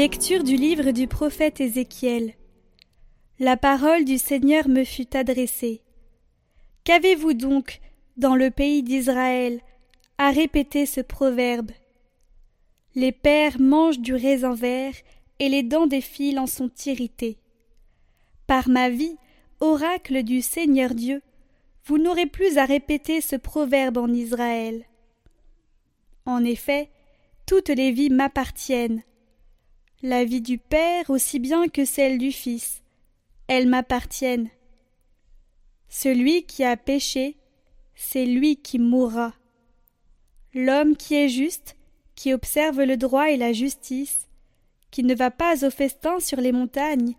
Lecture du livre du prophète Ézéchiel. La parole du Seigneur me fut adressée. Qu'avez-vous donc, dans le pays d'Israël, à répéter ce proverbe? Les pères mangent du raisin vert, et les dents des filles en sont irritées. Par ma vie, oracle du Seigneur Dieu, vous n'aurez plus à répéter ce proverbe en Israël. En effet, toutes les vies m'appartiennent, la vie du Père aussi bien que celle du Fils, elles m'appartiennent. Celui qui a péché, c'est lui qui mourra. L'homme qui est juste, qui observe le droit et la justice, qui ne va pas au festin sur les montagnes,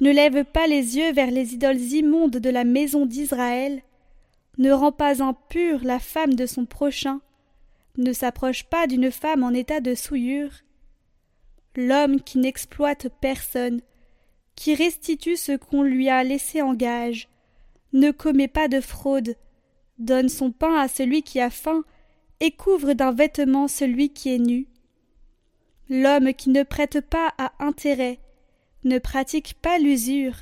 ne lève pas les yeux vers les idoles immondes de la maison d'Israël, ne rend pas impure la femme de son prochain, ne s'approche pas d'une femme en état de souillure, l'homme qui n'exploite personne, qui restitue ce qu'on lui a laissé en gage, ne commet pas de fraude, donne son pain à celui qui a faim, et couvre d'un vêtement celui qui est nu. L'homme qui ne prête pas à intérêt, ne pratique pas l'usure,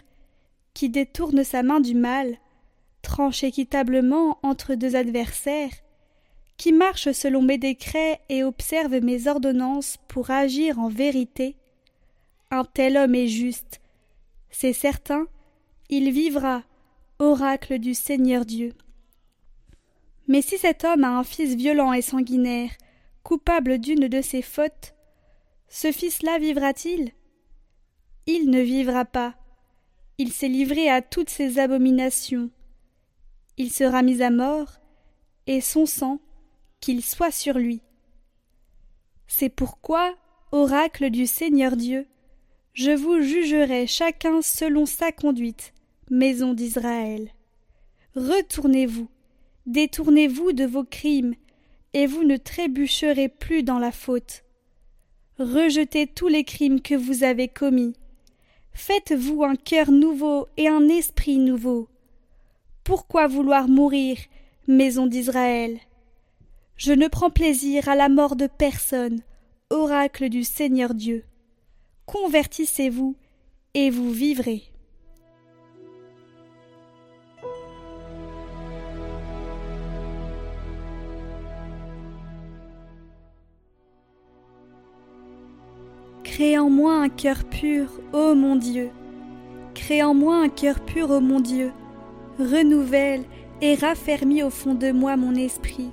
qui détourne sa main du mal, tranche équitablement entre deux adversaires, qui marche selon mes décrets et observe mes ordonnances pour agir en vérité, un tel homme est juste. C'est certain, il vivra, oracle du Seigneur Dieu. Mais si cet homme a un fils violent et sanguinaire, coupable d'une de ses fautes, ce fils-là vivra-t-il? Il ne vivra pas. Il s'est livré à toutes ses abominations. Il sera mis à mort, et son sang qu'il soit sur lui. C'est pourquoi, oracle du Seigneur Dieu, je vous jugerai chacun selon sa conduite, maison d'Israël. Retournez-vous, détournez-vous de vos crimes, et vous ne trébucherez plus dans la faute. Rejetez tous les crimes que vous avez commis. Faites-vous un cœur nouveau et un esprit nouveau. Pourquoi vouloir mourir, maison d'Israël? Je ne prends plaisir à la mort de personne, oracle du Seigneur Dieu. Convertissez-vous, et vous vivrez. Crée en moi un cœur pur, ô mon Dieu. Crée en moi un cœur pur, ô mon Dieu. Renouvelle et raffermis au fond de moi mon esprit.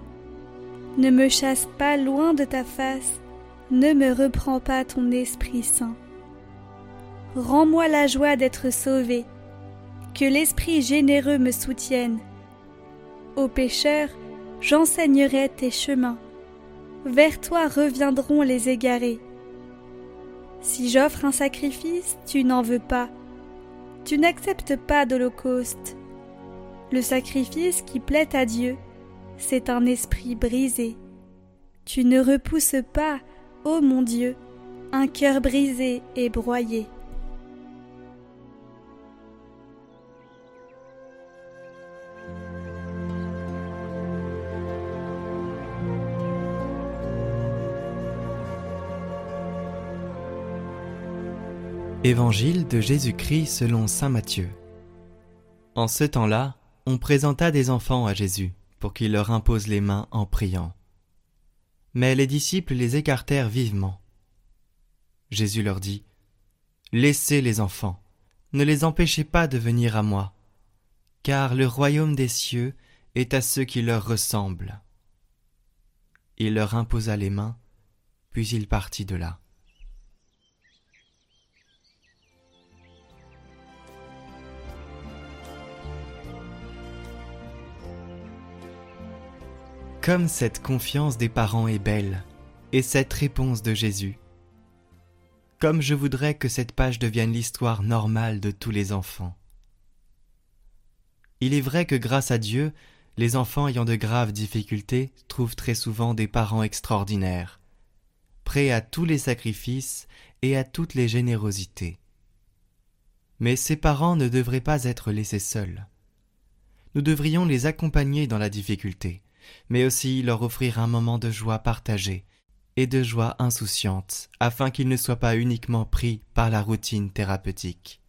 Ne me chasse pas loin de ta face, ne me reprends pas ton Esprit Saint. Rends-moi la joie d'être sauvé, que l'Esprit généreux me soutienne. Aux pécheurs, j'enseignerai tes chemins. Vers toi reviendront les égarés. Si j'offre un sacrifice, tu n'en veux pas. Tu n'acceptes pas d'holocauste. Le sacrifice qui plaît à Dieu, c'est un esprit brisé. Tu ne repousses pas, ô mon Dieu, un cœur brisé et broyé. Évangile de Jésus-Christ selon Saint Matthieu. En ce temps-là, on présenta des enfants à Jésus pour qu'il leur impose les mains en priant. Mais les disciples les écartèrent vivement. Jésus leur dit Laissez les enfants, ne les empêchez pas de venir à moi, car le royaume des cieux est à ceux qui leur ressemblent. Il leur imposa les mains, puis il partit de là. Comme cette confiance des parents est belle, et cette réponse de Jésus. Comme je voudrais que cette page devienne l'histoire normale de tous les enfants. Il est vrai que grâce à Dieu, les enfants ayant de graves difficultés trouvent très souvent des parents extraordinaires, prêts à tous les sacrifices et à toutes les générosités. Mais ces parents ne devraient pas être laissés seuls. Nous devrions les accompagner dans la difficulté, mais aussi leur offrir un moment de joie partagée et de joie insouciante, afin qu'il ne soit pas uniquement pris par la routine thérapeutique.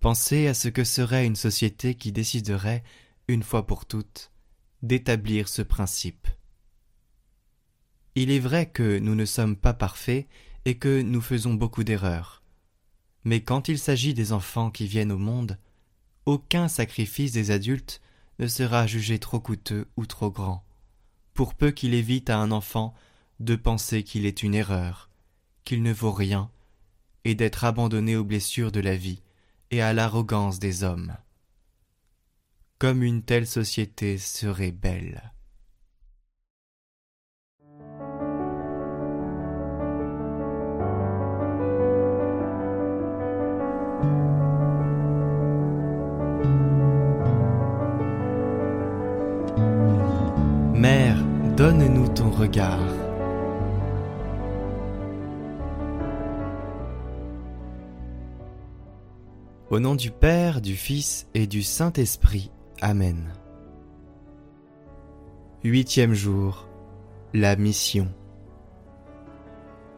Pensez à ce que serait une société qui déciderait, une fois pour toutes, d'établir ce principe. Il est vrai que nous ne sommes pas parfaits et que nous faisons beaucoup d'erreurs. Mais quand il s'agit des enfants qui viennent au monde, aucun sacrifice des adultes sera jugé trop coûteux ou trop grand, pour peu qu'il évite à un enfant de penser qu'il est une erreur, qu'il ne vaut rien, et d'être abandonné aux blessures de la vie et à l'arrogance des hommes. Comme une telle société serait belle. Donne-nous ton regard. Au nom du Père, du Fils et du Saint-Esprit. Amen. Huitième jour. La mission.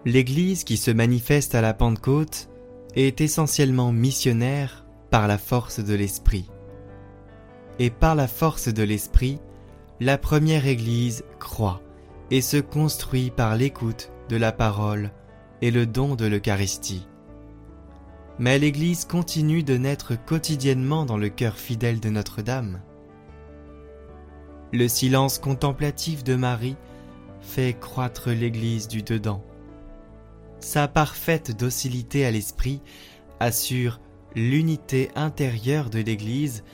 L'Église qui se manifeste à la Pentecôte est essentiellement missionnaire par la force de l'Esprit. Et par la force de l'Esprit, la première Église croit et se construit par l'écoute de la parole et le don de l'Eucharistie. Mais l'Église continue de naître quotidiennement dans le cœur fidèle de Notre-Dame. Le silence contemplatif de Marie fait croître l'Église du dedans. Sa parfaite docilité à l'esprit assure l'unité intérieure de l'Église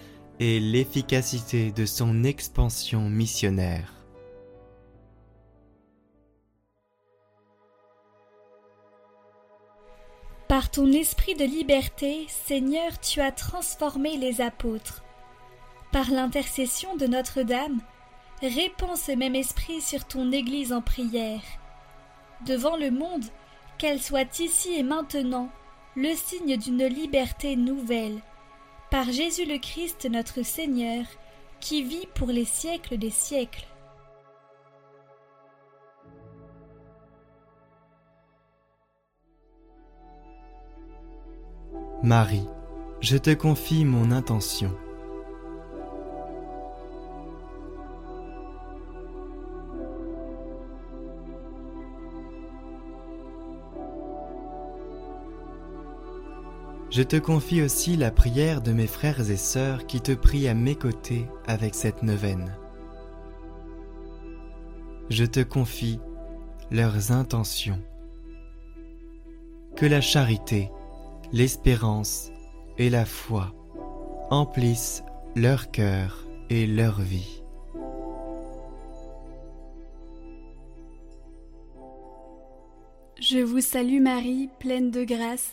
et l'efficacité de son expansion missionnaire. Par ton esprit de liberté, Seigneur, tu as transformé les apôtres. Par l'intercession de Notre-Dame, répands ce même esprit sur ton Église en prière. Devant le monde, qu'elle soit ici et maintenant le signe d'une liberté nouvelle, par Jésus le Christ notre Seigneur, qui vit pour les siècles des siècles. Marie, je te confie mon intention. Je te confie aussi la prière de mes frères et sœurs qui te prient à mes côtés avec cette neuvaine. Je te confie leurs intentions. Que la charité, l'espérance et la foi emplissent leur cœur et leur vie. Je vous salue Marie, pleine de grâce.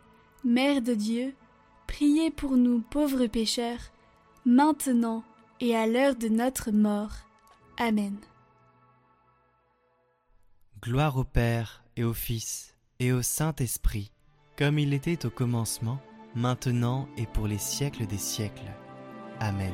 Mère de Dieu, priez pour nous pauvres pécheurs, maintenant et à l'heure de notre mort. Amen. Gloire au Père et au Fils et au Saint-Esprit, comme il était au commencement, maintenant et pour les siècles des siècles. Amen.